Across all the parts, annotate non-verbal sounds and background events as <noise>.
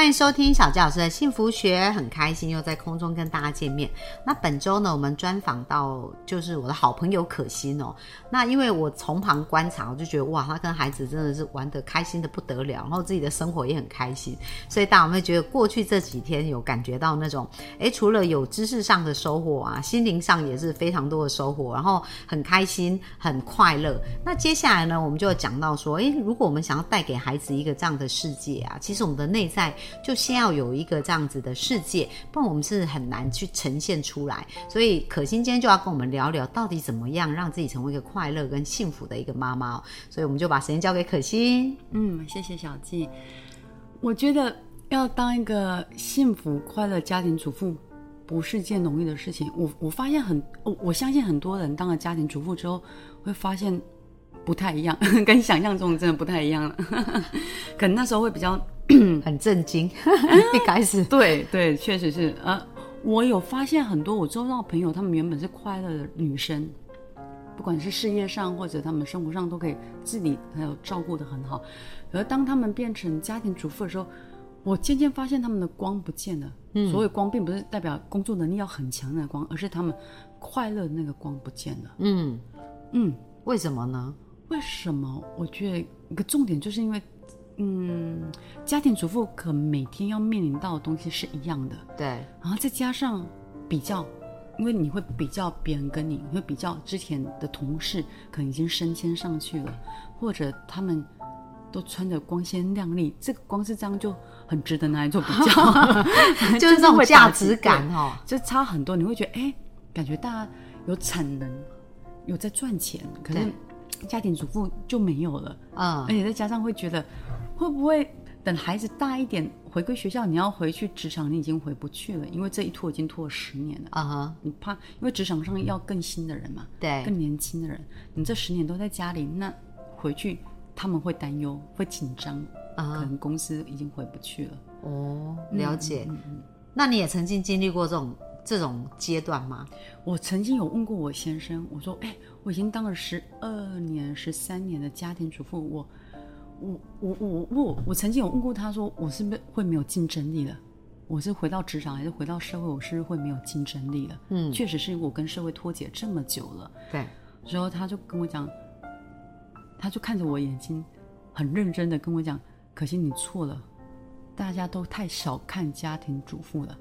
欢迎收听小纪老师的幸福学，很开心又在空中跟大家见面。那本周呢，我们专访到就是我的好朋友可心哦。那因为我从旁观察，我就觉得哇，他跟孩子真的是玩得开心的不得了，然后自己的生活也很开心。所以大家有没有觉得过去这几天有感觉到那种，诶，除了有知识上的收获啊，心灵上也是非常多的收获，然后很开心、很快乐。那接下来呢，我们就讲到说，诶，如果我们想要带给孩子一个这样的世界啊，其实我们的内在。就先要有一个这样子的世界，不然我们是很难去呈现出来。所以可心今天就要跟我们聊聊，到底怎么样让自己成为一个快乐跟幸福的一个妈妈。所以我们就把时间交给可心。嗯，谢谢小季。我觉得要当一个幸福快乐家庭主妇，不是件容易的事情。我我发现很，我我相信很多人当了家庭主妇之后，会发现不太一样，<laughs> 跟想象中真的不太一样了。<laughs> 可能那时候会比较。<coughs> 很震惊，<laughs> 一开始，对对，确实是。呃，我有发现很多我周遭朋友，他们原本是快乐的女生，不管是事业上或者他们生活上都可以自理还有照顾的很好。而当他们变成家庭主妇的时候，我渐渐发现他们的光不见了。嗯，所谓光，并不是代表工作能力要很强的光，而是他们快乐的那个光不见了。嗯嗯，为什么呢？为什么？我觉得一个重点就是因为。嗯，家庭主妇可每天要面临到的东西是一样的，对。然后再加上比较，因为你会比较别人跟你，你会比较之前的同事可能已经升迁上去了，或者他们都穿着光鲜亮丽，这个光是这样就很值得拿来做比较，<laughs> <laughs> 就是这种价值感哦，就差很多。你会觉得，哎，感觉大家有产能，有在赚钱，可是家庭主妇就没有了，嗯，而且再加上会觉得。会不会等孩子大一点回归学校，你要回去职场，你已经回不去了，因为这一拖已经拖了十年了啊！哈，你怕，因为职场上要更新的人嘛，对，更年轻的人，你这十年都在家里，那回去他们会担忧，会紧张啊，可能公司已经回不去了。哦，了解。那你也曾经经历过这种这种阶段吗？我曾经有问过我先生，我说：“哎，我已经当了十二年、十三年的家庭主妇，我。”我我我我我曾经有问过他说，我是不是会没有竞争力了？我是回到职场还是回到社会，我是会没有竞争力了？嗯，确实是我跟社会脱节这么久了。对，然后他就跟我讲，他就看着我眼睛，很认真的跟我讲，可惜你错了，大家都太小看家庭主妇了。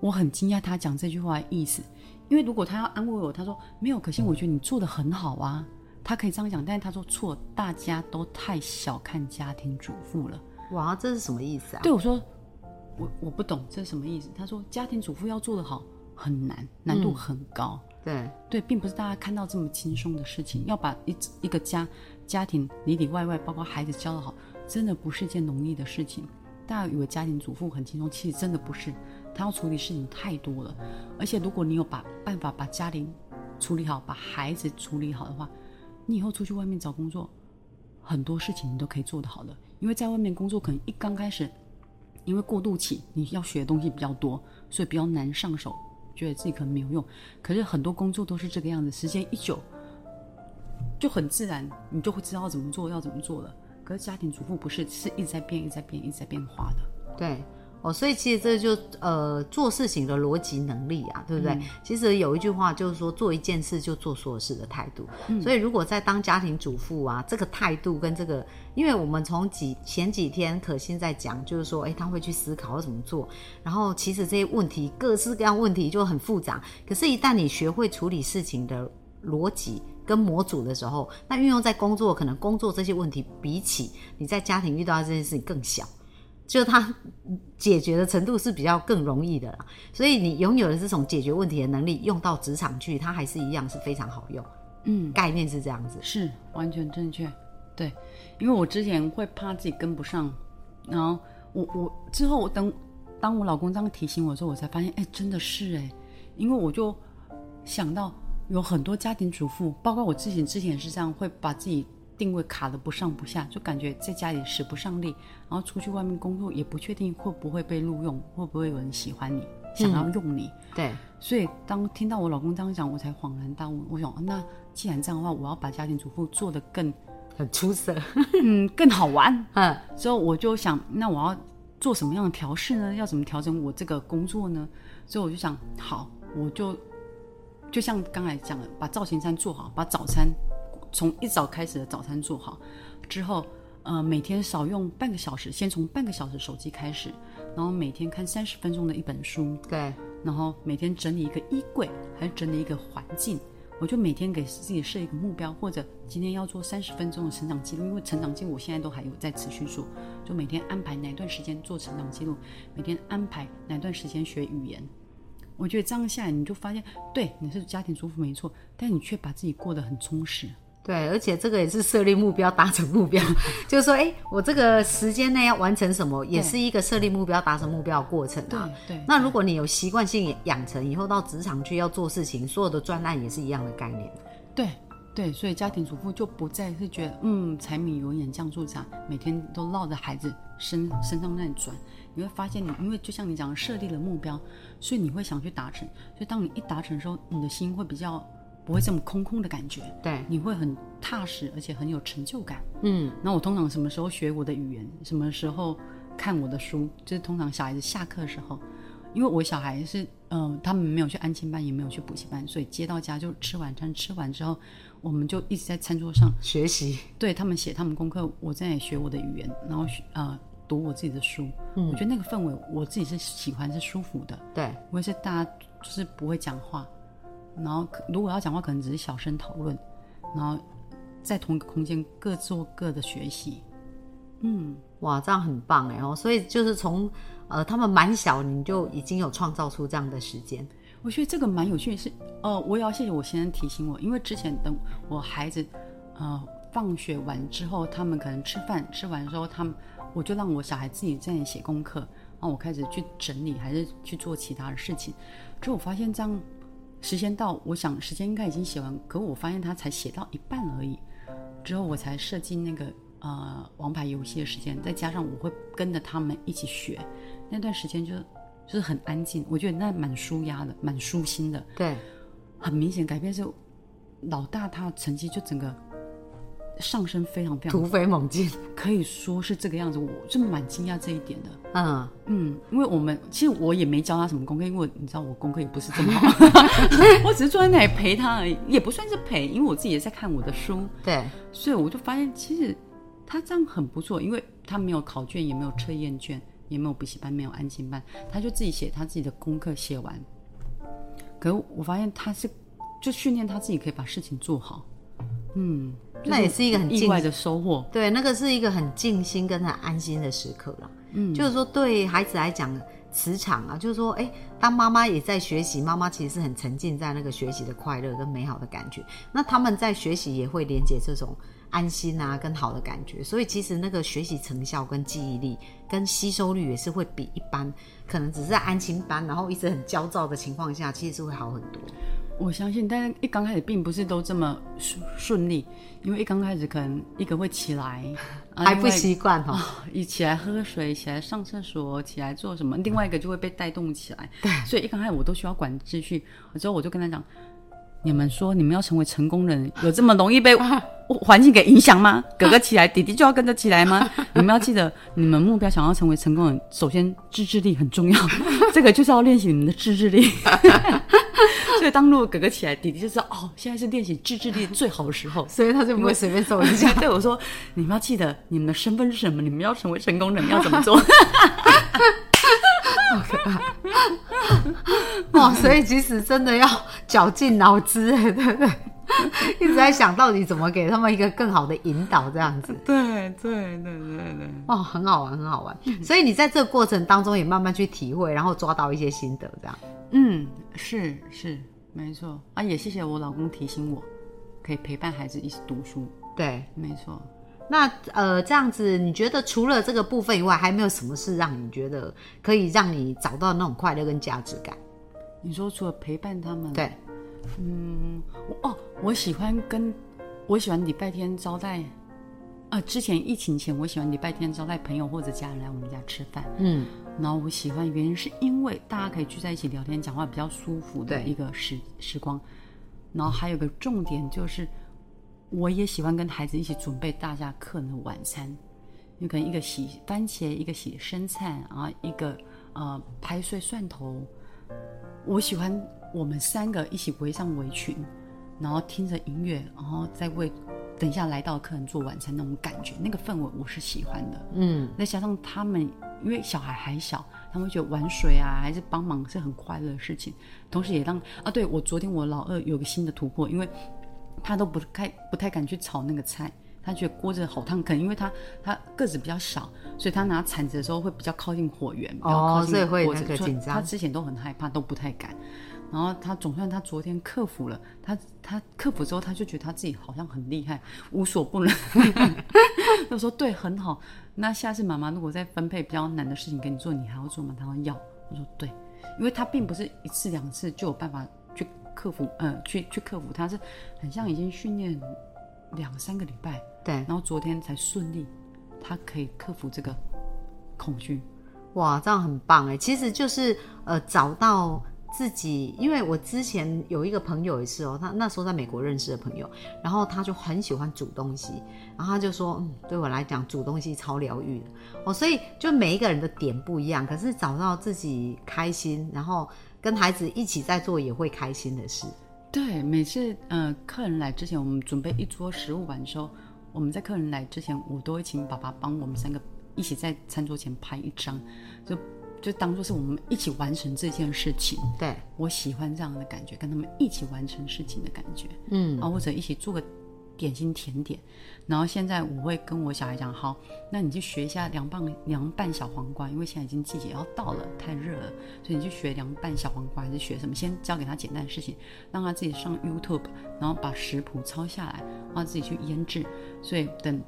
我很惊讶他讲这句话的意思，因为如果他要安慰我，他说没有，可惜我觉得你做的很好啊。他可以这样讲，但是他说错，大家都太小看家庭主妇了。哇，这是什么意思啊？对我说，我我不懂这是什么意思。他说，家庭主妇要做得好很难，难度很高。对对，并不是大家看到这么轻松的事情。要把一一个家家庭里里外外，包括孩子教得好，真的不是件容易的事情。大家以为家庭主妇很轻松，其实真的不是。他要处理事情太多了，而且如果你有把办法把家庭处理好，把孩子处理好的话。你以后出去外面找工作，很多事情你都可以做得好的，因为在外面工作可能一刚开始，因为过渡期你要学的东西比较多，所以比较难上手，觉得自己可能没有用。可是很多工作都是这个样子，时间一久，就很自然，你就会知道怎么做，要怎么做了。可是家庭主妇不是，是一直在变，一直在变，一直在变化的。对。哦，所以其实这就呃做事情的逻辑能力啊，对不对？其实有一句话就是说，做一件事就做所有事的态度。所以如果在当家庭主妇啊，这个态度跟这个，因为我们从几前几天可心在讲，就是说，哎，他会去思考要怎么做。然后其实这些问题，各式各样问题就很复杂。可是，一旦你学会处理事情的逻辑跟模组的时候，那运用在工作，可能工作这些问题比起你在家庭遇到这件事情更小。就它解决的程度是比较更容易的啦，所以你拥有的这种解决问题的能力，用到职场去，它还是一样是非常好用。嗯，概念是这样子，是完全正确。对，因为我之前会怕自己跟不上，然后我我之后我等当我老公这样提醒我之后，我才发现，哎，真的是哎，因为我就想到有很多家庭主妇，包括我自己之前是这样，会把自己。定位卡的不上不下，就感觉在家里使不上力，然后出去外面工作也不确定会不会被录用，会不会有人喜欢你，想要用你。对，所以当听到我老公这样讲，我才恍然大悟。我想，那既然这样的话，我要把家庭主妇做得更很出色。<laughs> 嗯更好玩。<laughs> 嗯，之后我就想，那我要做什么样的调试呢？要怎么调整我这个工作呢？所以我就想，好，我就就像刚才讲的，把造型餐做好，把早餐从一早开始的早餐做好之后，呃，每天少用半个小时，先从半个小时手机开始，然后每天看三十分钟的一本书，对，然后每天整理一个衣柜，还是整理一个环境。我就每天给自己设一个目标，或者今天要做三十分钟的成长记录，因为成长记录我现在都还有在持续做，就每天安排哪段时间做成长记录，每天安排哪段时间学语言。我觉得这样下来，你就发现，对你是家庭主妇没错，但你却把自己过得很充实。对，而且这个也是设立目标、达成目标，<laughs> 就是说，哎，我这个时间内要完成什么，也是一个设立目标、达成目标的过程啊。对对那如果你有习惯性养成，以后到职场去要做事情，所有的专案也是一样的概念。对对，所以家庭主妇就不再是觉得，嗯，柴米油盐酱醋茶，每天都绕着孩子身身上那里转。你会发现你，因为就像你讲的，设立了目标，所以你会想去达成。所以当你一达成的时候，你的心会比较不会这么空空的感觉，对，你会很踏实，而且很有成就感。嗯，那我通常什么时候学我的语言，什么时候看我的书，就是通常小孩子下课的时候，因为我小孩是，呃，他们没有去安亲班，也没有去补习班，所以接到家就吃晚餐，吃完之后，我们就一直在餐桌上学习。对他们写他们功课，我在学我的语言，然后学呃读我自己的书。嗯，我觉得那个氛围我自己是喜欢，是舒服的。对，我也是大家就是不会讲话，然后如果要讲话，可能只是小声讨论，然后在同一个空间各做各的学习。嗯，哇，这样很棒哎哦，所以就是从呃他们蛮小，你就已经有创造出这样的时间。我觉得这个蛮有趣的是，呃，我也要谢谢我先生提醒我，因为之前等我孩子呃放学完之后，他们可能吃饭吃完之后，他们我就让我小孩自己在写功课，然后我开始去整理，还是去做其他的事情。之后我发现这样时间到，我想时间应该已经写完，可我发现他才写到一半而已。之后我才设计那个呃王牌游戏的时间，再加上我会跟着他们一起学，那段时间就就是很安静，我觉得那蛮舒压的，蛮舒心的。对，很明显改变是老大他的成绩就整个上升非常非常突飞猛进。可以说是这个样子，我就蛮惊讶这一点的。嗯，嗯，因为我们其实我也没教他什么功课，因为你知道我功课也不是这么好，<laughs> <laughs> 我只是坐在那里陪他而已，也不算是陪，因为我自己也在看我的书，对，所以我就发现其实他这样很不错，因为他没有考卷，也没有测验卷，也没有补习班，没有安心班，他就自己写他自己的功课，写完。可是我发现他是就训练他自己可以把事情做好，嗯，那也是一个很静意外的收获。对，那个是一个很静心跟很安心的时刻啦。嗯，就是说对孩子来讲，磁场啊，就是说，哎，当妈妈也在学习，妈妈其实是很沉浸在那个学习的快乐跟美好的感觉。那他们在学习也会连接这种安心啊跟好的感觉，所以其实那个学习成效跟记忆力跟吸收率也是会比一般可能只是在安心班，然后一直很焦躁的情况下，其实是会好很多。我相信，但是一刚开始并不是都这么顺顺利，因为一刚开始可能一个会起来，啊还不习惯哈。啊，一起来喝水，起来上厕所，起来做什么，另外一个就会被带动起来。对，所以一刚开始我都需要管秩序。之后我就跟他讲：“你们说你们要成为成功人，有这么容易被 <laughs> 环境给影响吗？哥哥起来，弟弟就要跟着起来吗？你们要记得，你们目标想要成为成功人，首先自制力很重要，<laughs> 这个就是要练习你们的自制力。所以当如果哥哥起来，弟弟就知道哦，现在是练习自制力最好的时候。<laughs> ”所以他就不会随便受影响。<laughs> 对我说：“你们要记得你们的身份是什么，你们要成为成功人要怎么做。<laughs> 好可怕！哦，所以其实真的要绞尽脑汁哎，对不对？一直在想到底怎么给他们一个更好的引导，这样子”对对对对对，哦，很好玩，很好玩。所以你在这个过程当中也慢慢去体会，然后抓到一些心得，这样。嗯，是是没错啊，也谢谢我老公提醒我，可以陪伴孩子一起读书。对，没错，那呃，这样子，你觉得除了这个部分以外，还没有什么事让你觉得可以让你找到那种快乐跟价值感？你说除了陪伴他们，对，嗯哦，我喜欢跟我喜欢礼拜天招待呃，之前疫情前，我喜欢礼拜天招待朋友或者家人来我们家吃饭。嗯，然后我喜欢原因是因为大家可以聚在一起聊天讲话，比较舒服的一个时时光。然后还有个重点就是，我也喜欢跟孩子一起准备大家客人的晚餐，有可能一个洗番茄，一个洗生菜，然后一个呃拍碎蒜头。我喜欢我们三个一起围上围裙，然后听着音乐，然后再为等一下来到客人做晚餐那种感觉，那个氛围我是喜欢的。嗯，再加上他们，因为小孩还小，他们会觉得玩水啊，还是帮忙是很快乐的事情。同时也让啊，对我昨天我老二有个新的突破，因为他都不太不太敢去炒那个菜，他觉得锅子好烫，可能因为他他个子比较小，所以他拿铲子的时候会比较靠近火源，比较哦靠近锅子所以那个紧张他之前都很害怕，都不太敢。然后他总算他昨天克服了，他他克服之后，他就觉得他自己好像很厉害，无所不能。<laughs> 他说对，很好。那下次妈妈如果再分配比较难的事情给你做，你还要做吗？他说要。我说对，因为他并不是一次两次就有办法去克服，呃，去去克服，他是很像已经训练两三个礼拜，对，然后昨天才顺利，他可以克服这个恐惧。哇，这样很棒哎！其实就是呃，找到自己，因为我之前有一个朋友也是哦，他那时候在美国认识的朋友，然后他就很喜欢煮东西，然后他就说，嗯，对我来讲煮东西超疗愈的。哦，所以就每一个人的点不一样，可是找到自己开心，然后跟孩子一起在做也会开心的事，对，每次呃客人来之前，我们准备一桌食物完的时候，我们在客人来之前，我都会请爸爸帮我们三个一起在餐桌前拍一张，就就当做是我们一起完成这件事情。对，我喜欢这样的感觉，跟他们一起完成事情的感觉，嗯，啊，或者一起做个点心甜点。然后现在我会跟我小孩讲，好，那你去学一下凉拌凉拌小黄瓜，因为现在已经季节要到了，太热了，所以你去学凉拌小黄瓜还是学什么？先教给他简单的事情，让他自己上 YouTube，然后把食谱抄下来，让他自己去腌制。所以等。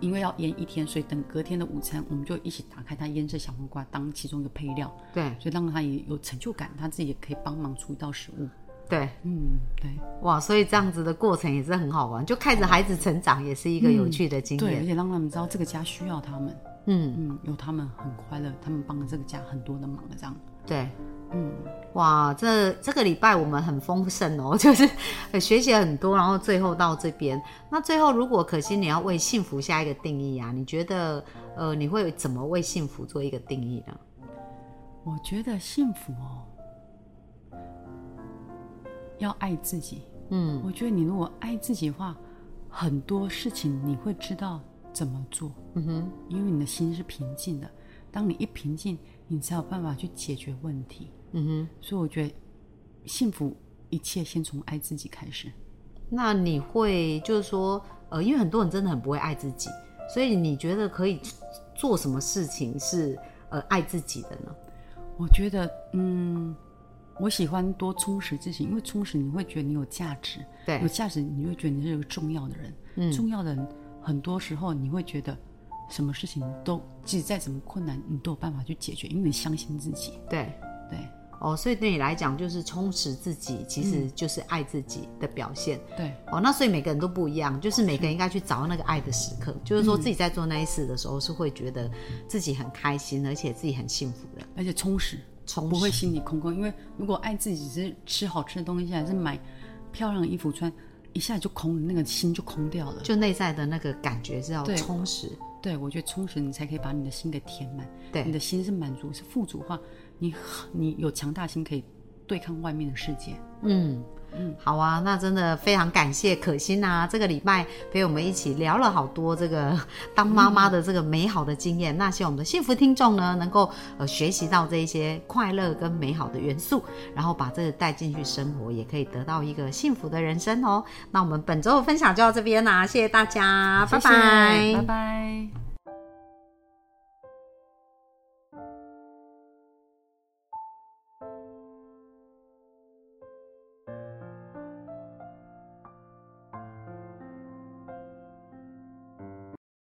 因为要腌一天，所以等隔天的午餐，我们就一起打开它腌制小黄瓜当其中一个配料，对，所以让他也有成就感，他自己也可以帮忙出一道食物。对，嗯，对。哇，所以这样子的过程也是很好玩，就看着孩子成长也是一个有趣的经对，而，且让他们知道这个家需要他们，嗯，嗯，有他们很快乐，他们帮了这个家很多的忙，这样。对。嗯，哇，这这个礼拜我们很丰盛哦，<laughs> 就是呃学习很多，然后最后到这边。那最后，如果可惜你要为幸福下一个定义啊，你觉得呃你会怎么为幸福做一个定义呢？我觉得幸福哦，要爱自己。嗯，我觉得你如果爱自己的话，很多事情你会知道怎么做。嗯哼，因为你的心是平静的。当你一平静，你才有办法去解决问题。嗯哼，所以我觉得幸福一切先从爱自己开始。那你会就是说呃，因为很多人真的很不会爱自己，所以你觉得可以做什么事情是呃爱自己的呢？我觉得，嗯，我喜欢多充实自己，因为充实你会觉得你有价值，对有价值你会觉得你是一个重要的人。嗯重要的人很多时候你会觉得什么事情都，即使再怎么困难，你都有办法去解决，因为你相信自己。对。对哦，所以对你来讲，就是充实自己，其实就是爱自己的表现。对哦，那所以每个人都不一样，就是每个人应该去找到那个爱的时刻，就是说自己在做那一事的时候，是会觉得自己很开心，而且自己很幸福的，而且充实，充实不会心里空空。因为如果爱自己只是吃好吃的东西，还是买漂亮的衣服穿，一下就空了，那个心就空掉了。就内在的那个感觉是要充实。对，我觉得充实你才可以把你的心给填满。对你的心是满足，是富足的话，你你有强大心可以对抗外面的世界。嗯嗯，好啊，那真的非常感谢可心啊，这个礼拜陪我们一起聊了好多这个当妈妈的这个美好的经验。那希望我们的幸福听众呢，能够呃学习到这一些快乐跟美好的元素，<laughs> 然后把这个带进去生活，也可以得到一个幸福的人生哦。那我们本周的分享就到这边啦，谢谢大家，拜拜拜拜。